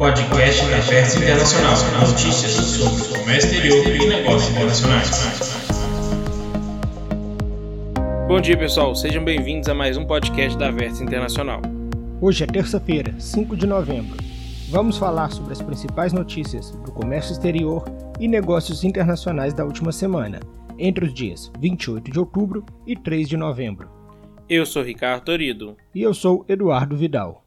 Podcast da Versa Internacional. Notícias sobre comércio exterior e negócios internacionais. Bom dia, pessoal. Sejam bem-vindos a mais um podcast da Versa Internacional. Hoje é terça-feira, 5 de novembro. Vamos falar sobre as principais notícias do comércio exterior e negócios internacionais da última semana, entre os dias 28 de outubro e 3 de novembro. Eu sou Ricardo Torido. E eu sou Eduardo Vidal.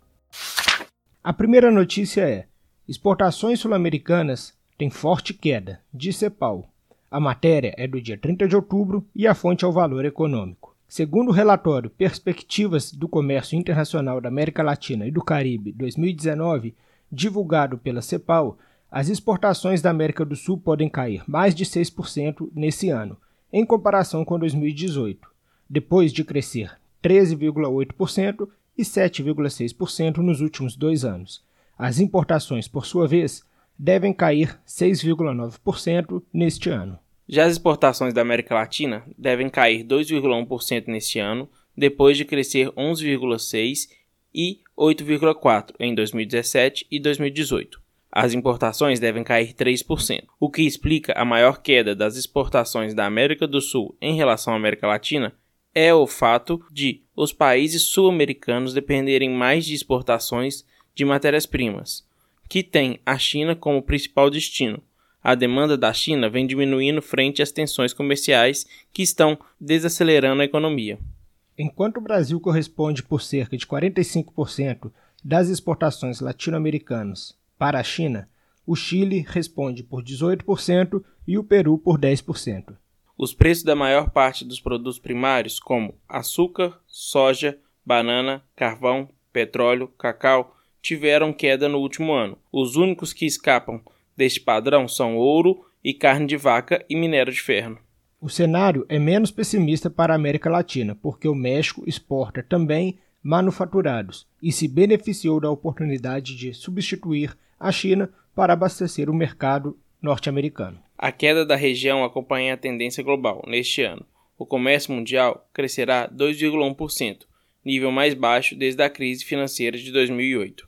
A primeira notícia é: exportações sul-americanas têm forte queda, diz CEPAL. A matéria é do dia 30 de outubro e a fonte é o valor econômico. Segundo o relatório Perspectivas do Comércio Internacional da América Latina e do Caribe 2019, divulgado pela CEPAL, as exportações da América do Sul podem cair mais de 6% nesse ano, em comparação com 2018, depois de crescer 13,8% e 7,6% nos últimos dois anos. As importações, por sua vez, devem cair 6,9% neste ano. Já as exportações da América Latina devem cair 2,1% neste ano, depois de crescer 11,6% e 8,4% em 2017 e 2018. As importações devem cair 3%, o que explica a maior queda das exportações da América do Sul em relação à América Latina é o fato de os países sul-americanos dependerem mais de exportações de matérias-primas, que tem a China como principal destino. A demanda da China vem diminuindo frente às tensões comerciais que estão desacelerando a economia. Enquanto o Brasil corresponde por cerca de 45% das exportações latino-americanas para a China, o Chile responde por 18% e o Peru por 10%. Os preços da maior parte dos produtos primários, como açúcar, soja, banana, carvão, petróleo, cacau, tiveram queda no último ano. Os únicos que escapam deste padrão são ouro e carne de vaca e minério de ferro. O cenário é menos pessimista para a América Latina, porque o México exporta também manufaturados e se beneficiou da oportunidade de substituir a China para abastecer o mercado norte-americano. A queda da região acompanha a tendência global neste ano. O comércio mundial crescerá 2,1%, nível mais baixo desde a crise financeira de 2008.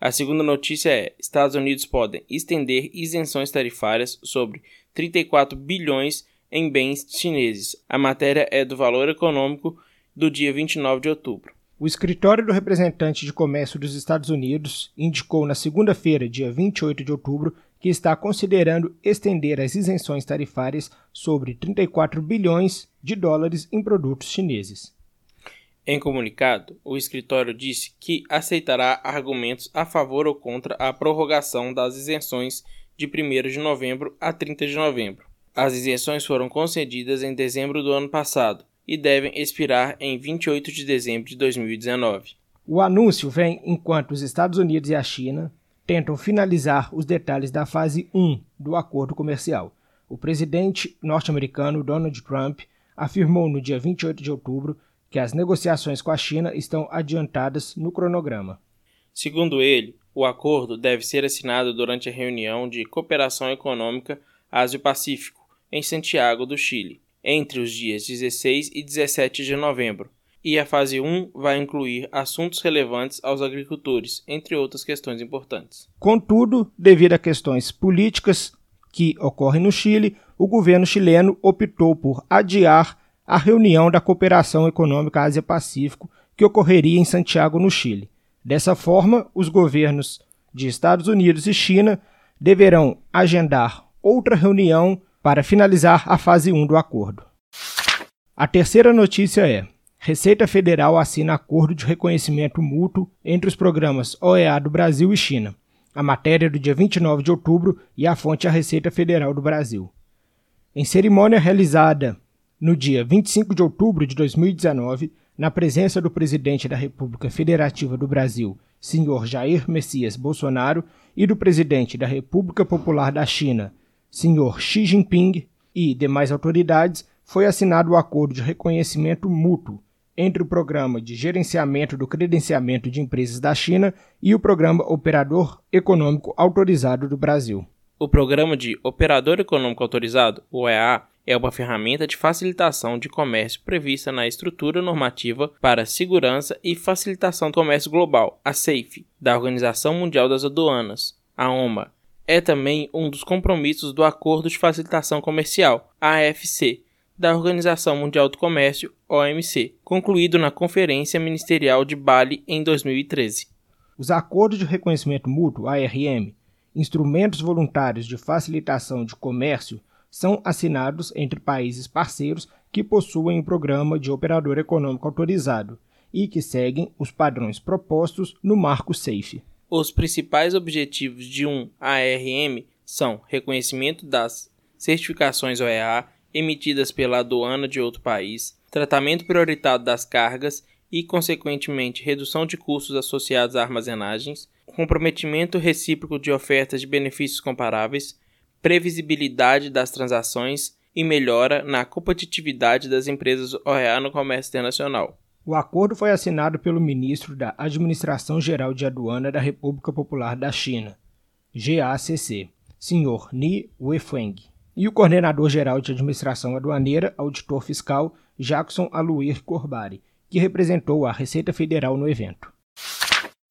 A segunda notícia é: Estados Unidos podem estender isenções tarifárias sobre 34 bilhões em bens chineses. A matéria é do Valor Econômico do dia 29 de outubro. O escritório do representante de comércio dos Estados Unidos indicou na segunda-feira, dia 28 de outubro, que está considerando estender as isenções tarifárias sobre 34 bilhões de dólares em produtos chineses. Em comunicado, o escritório disse que aceitará argumentos a favor ou contra a prorrogação das isenções de 1 de novembro a 30 de novembro. As isenções foram concedidas em dezembro do ano passado e devem expirar em 28 de dezembro de 2019. O anúncio vem enquanto os Estados Unidos e a China tentam finalizar os detalhes da fase 1 do acordo comercial. O presidente norte-americano Donald Trump afirmou no dia 28 de outubro que as negociações com a China estão adiantadas no cronograma. Segundo ele, o acordo deve ser assinado durante a reunião de cooperação econômica Ásia-Pacífico em Santiago do Chile, entre os dias 16 e 17 de novembro, e a fase 1 vai incluir assuntos relevantes aos agricultores, entre outras questões importantes. Contudo, devido a questões políticas que ocorrem no Chile, o governo chileno optou por adiar a reunião da Cooperação Econômica Ásia-Pacífico que ocorreria em Santiago, no Chile. Dessa forma, os governos de Estados Unidos e China deverão agendar outra reunião para finalizar a fase 1 do acordo. A terceira notícia é: Receita Federal assina acordo de reconhecimento mútuo entre os programas OEA do Brasil e China. A matéria é do dia 29 de outubro e a fonte é a Receita Federal do Brasil. Em cerimônia realizada no dia 25 de outubro de 2019, na presença do presidente da República Federativa do Brasil, senhor Jair Messias Bolsonaro, e do presidente da República Popular da China, senhor Xi Jinping, e demais autoridades, foi assinado o acordo de reconhecimento mútuo entre o Programa de Gerenciamento do Credenciamento de Empresas da China e o Programa Operador Econômico Autorizado do Brasil. O Programa de Operador Econômico Autorizado, OEA, é uma ferramenta de facilitação de comércio prevista na Estrutura Normativa para Segurança e Facilitação do Comércio Global, a SAFE, da Organização Mundial das Aduanas, a OMA. É também um dos compromissos do Acordo de Facilitação Comercial, AFC, da Organização Mundial do Comércio, OMC, concluído na Conferência Ministerial de Bali em 2013. Os Acordos de Reconhecimento Mútuo, ARM, instrumentos voluntários de facilitação de comércio, são assinados entre países parceiros que possuem um programa de operador econômico autorizado e que seguem os padrões propostos no marco SAFE. Os principais objetivos de um ARM são reconhecimento das certificações OEA emitidas pela aduana de outro país, tratamento prioritário das cargas e, consequentemente, redução de custos associados a armazenagens, comprometimento recíproco de ofertas de benefícios comparáveis, previsibilidade das transações e melhora na competitividade das empresas OEA no comércio internacional. O acordo foi assinado pelo ministro da Administração Geral de Aduana da República Popular da China, GACC, Sr. Ni Weifeng, e o coordenador-geral de Administração Aduaneira, auditor fiscal, Jackson Aluir Corbari, que representou a Receita Federal no evento.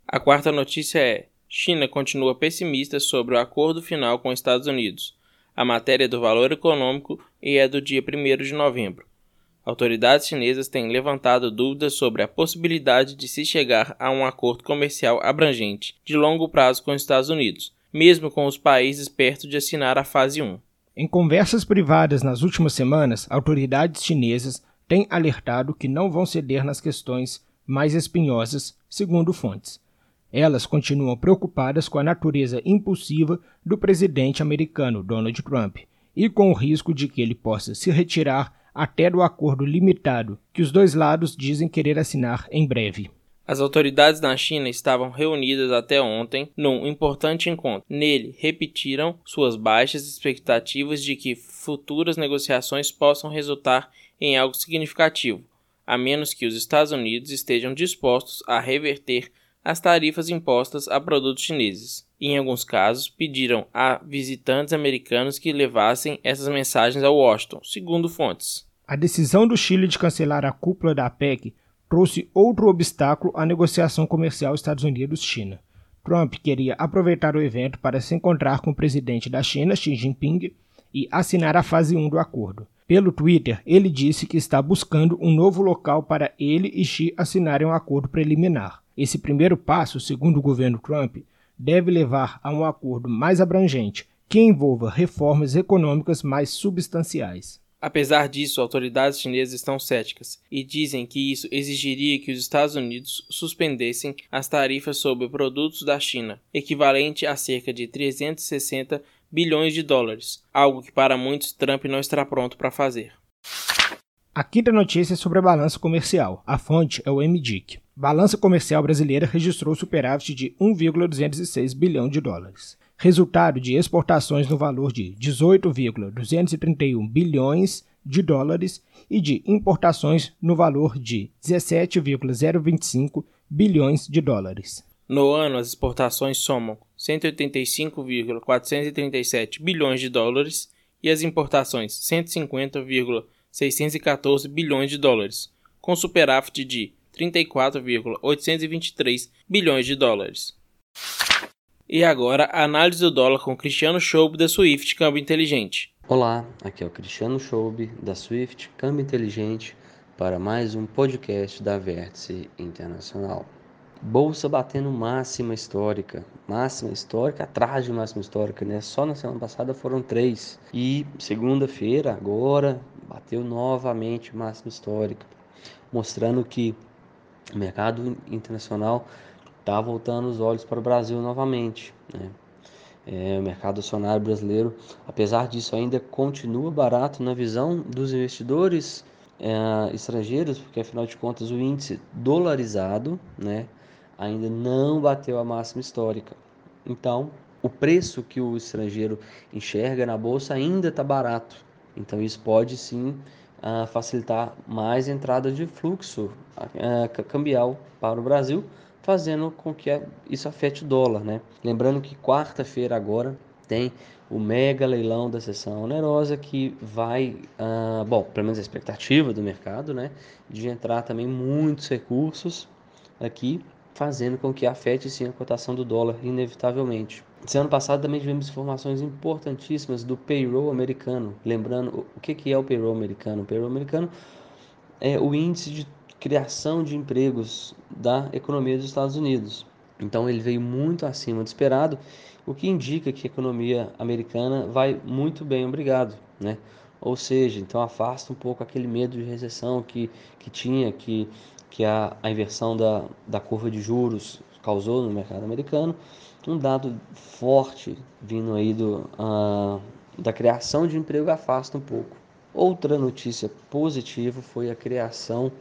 A quarta notícia é: China continua pessimista sobre o acordo final com Estados Unidos. A matéria é do valor econômico e é do dia 1 de novembro. Autoridades chinesas têm levantado dúvidas sobre a possibilidade de se chegar a um acordo comercial abrangente, de longo prazo com os Estados Unidos, mesmo com os países perto de assinar a fase 1. Em conversas privadas nas últimas semanas, autoridades chinesas têm alertado que não vão ceder nas questões mais espinhosas, segundo fontes. Elas continuam preocupadas com a natureza impulsiva do presidente americano Donald Trump e com o risco de que ele possa se retirar até do acordo limitado que os dois lados dizem querer assinar em breve. As autoridades na China estavam reunidas até ontem num importante encontro. Nele, repetiram suas baixas expectativas de que futuras negociações possam resultar em algo significativo, a menos que os Estados Unidos estejam dispostos a reverter as tarifas impostas a produtos chineses. Em alguns casos, pediram a visitantes americanos que levassem essas mensagens a Washington, segundo fontes. A decisão do Chile de cancelar a cúpula da PEC trouxe outro obstáculo à negociação comercial Estados Unidos-China. Trump queria aproveitar o evento para se encontrar com o presidente da China, Xi Jinping, e assinar a fase 1 do acordo. Pelo Twitter, ele disse que está buscando um novo local para ele e Xi assinarem um acordo preliminar. Esse primeiro passo, segundo o governo Trump, deve levar a um acordo mais abrangente que envolva reformas econômicas mais substanciais. Apesar disso, autoridades chinesas estão céticas e dizem que isso exigiria que os Estados Unidos suspendessem as tarifas sobre produtos da China, equivalente a cerca de 360 bilhões de dólares, algo que para muitos Trump não está pronto para fazer. A quinta notícia é sobre a balança comercial. A fonte é o MDIC. Balança comercial brasileira registrou superávit de 1,206 bilhão de dólares. Resultado de exportações no valor de 18,231 bilhões de dólares e de importações no valor de 17,025 bilhões de dólares. No ano, as exportações somam 185,437 bilhões de dólares e as importações 150,437 614 bilhões de dólares, com superávit de 34,823 bilhões de dólares. E agora, análise do dólar com Cristiano Schoub da Swift Câmbio Inteligente. Olá, aqui é o Cristiano Schoub da Swift Câmbio Inteligente para mais um podcast da Vértice Internacional. Bolsa batendo máxima histórica, máxima histórica atrás de máxima histórica, né? Só na semana passada foram três. E segunda-feira, agora, bateu novamente máxima histórica, mostrando que o mercado internacional está voltando os olhos para o Brasil novamente. Né? É, o mercado acionário brasileiro, apesar disso, ainda continua barato na visão dos investidores é, estrangeiros, porque afinal de contas o índice dolarizado né, ainda não bateu a máxima histórica. Então, o preço que o estrangeiro enxerga na bolsa ainda está barato. Então isso pode sim uh, facilitar mais entrada de fluxo uh, cambial para o Brasil, fazendo com que isso afete o dólar. Né? Lembrando que quarta-feira agora tem o mega leilão da sessão onerosa que vai, uh, bom, pelo menos a expectativa do mercado, né, de entrar também muitos recursos aqui, fazendo com que afete sim a cotação do dólar inevitavelmente. Esse ano passado também tivemos informações importantíssimas do payroll americano. Lembrando, o que é o payroll americano? O payroll americano é o índice de criação de empregos da economia dos Estados Unidos. Então ele veio muito acima do esperado, o que indica que a economia americana vai muito bem, obrigado, né? Ou seja, então afasta um pouco aquele medo de recessão que, que tinha, que, que a, a inversão da, da curva de juros causou no mercado americano. Um dado forte vindo aí do, uh, da criação de emprego afasta um pouco. Outra notícia positiva foi a criação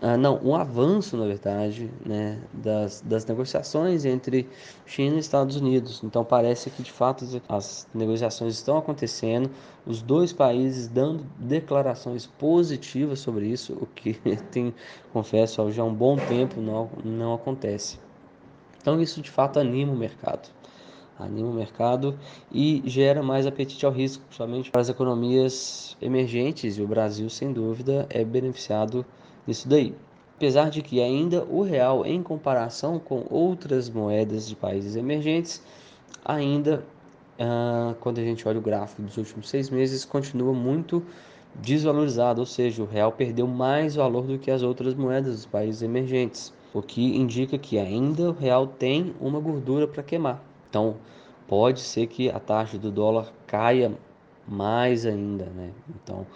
ah, não, um avanço, na verdade, né, das, das negociações entre China e Estados Unidos. Então parece que de fato as negociações estão acontecendo, os dois países dando declarações positivas sobre isso, o que tem, confesso, já há um bom tempo não, não acontece. Então isso de fato anima o mercado. Anima o mercado e gera mais apetite ao risco, principalmente para as economias emergentes, e o Brasil, sem dúvida, é beneficiado isso daí. Apesar de que ainda o real, em comparação com outras moedas de países emergentes, ainda, ah, quando a gente olha o gráfico dos últimos seis meses, continua muito desvalorizado, ou seja, o real perdeu mais valor do que as outras moedas dos países emergentes, o que indica que ainda o real tem uma gordura para queimar. Então, pode ser que a taxa do dólar caia mais ainda, né? Então,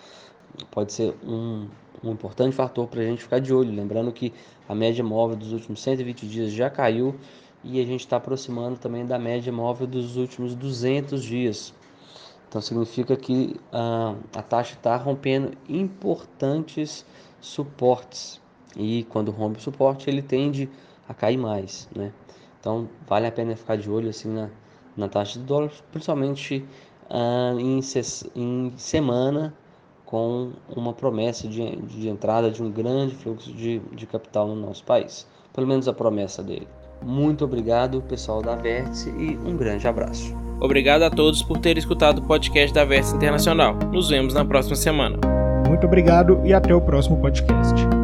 pode ser um, um importante fator para a gente ficar de olho. Lembrando que a média móvel dos últimos 120 dias já caiu e a gente está aproximando também da média móvel dos últimos 200 dias. Então significa que uh, a taxa está rompendo importantes suportes e quando rompe o suporte ele tende a cair mais, né? Então vale a pena ficar de olho assim na, na taxa do dólar, principalmente uh, em, em semana com uma promessa de, de entrada de um grande fluxo de, de capital no nosso país. Pelo menos a promessa dele. Muito obrigado, pessoal da Vértice, e um grande abraço. Obrigado a todos por terem escutado o podcast da Vértice Internacional. Nos vemos na próxima semana. Muito obrigado e até o próximo podcast.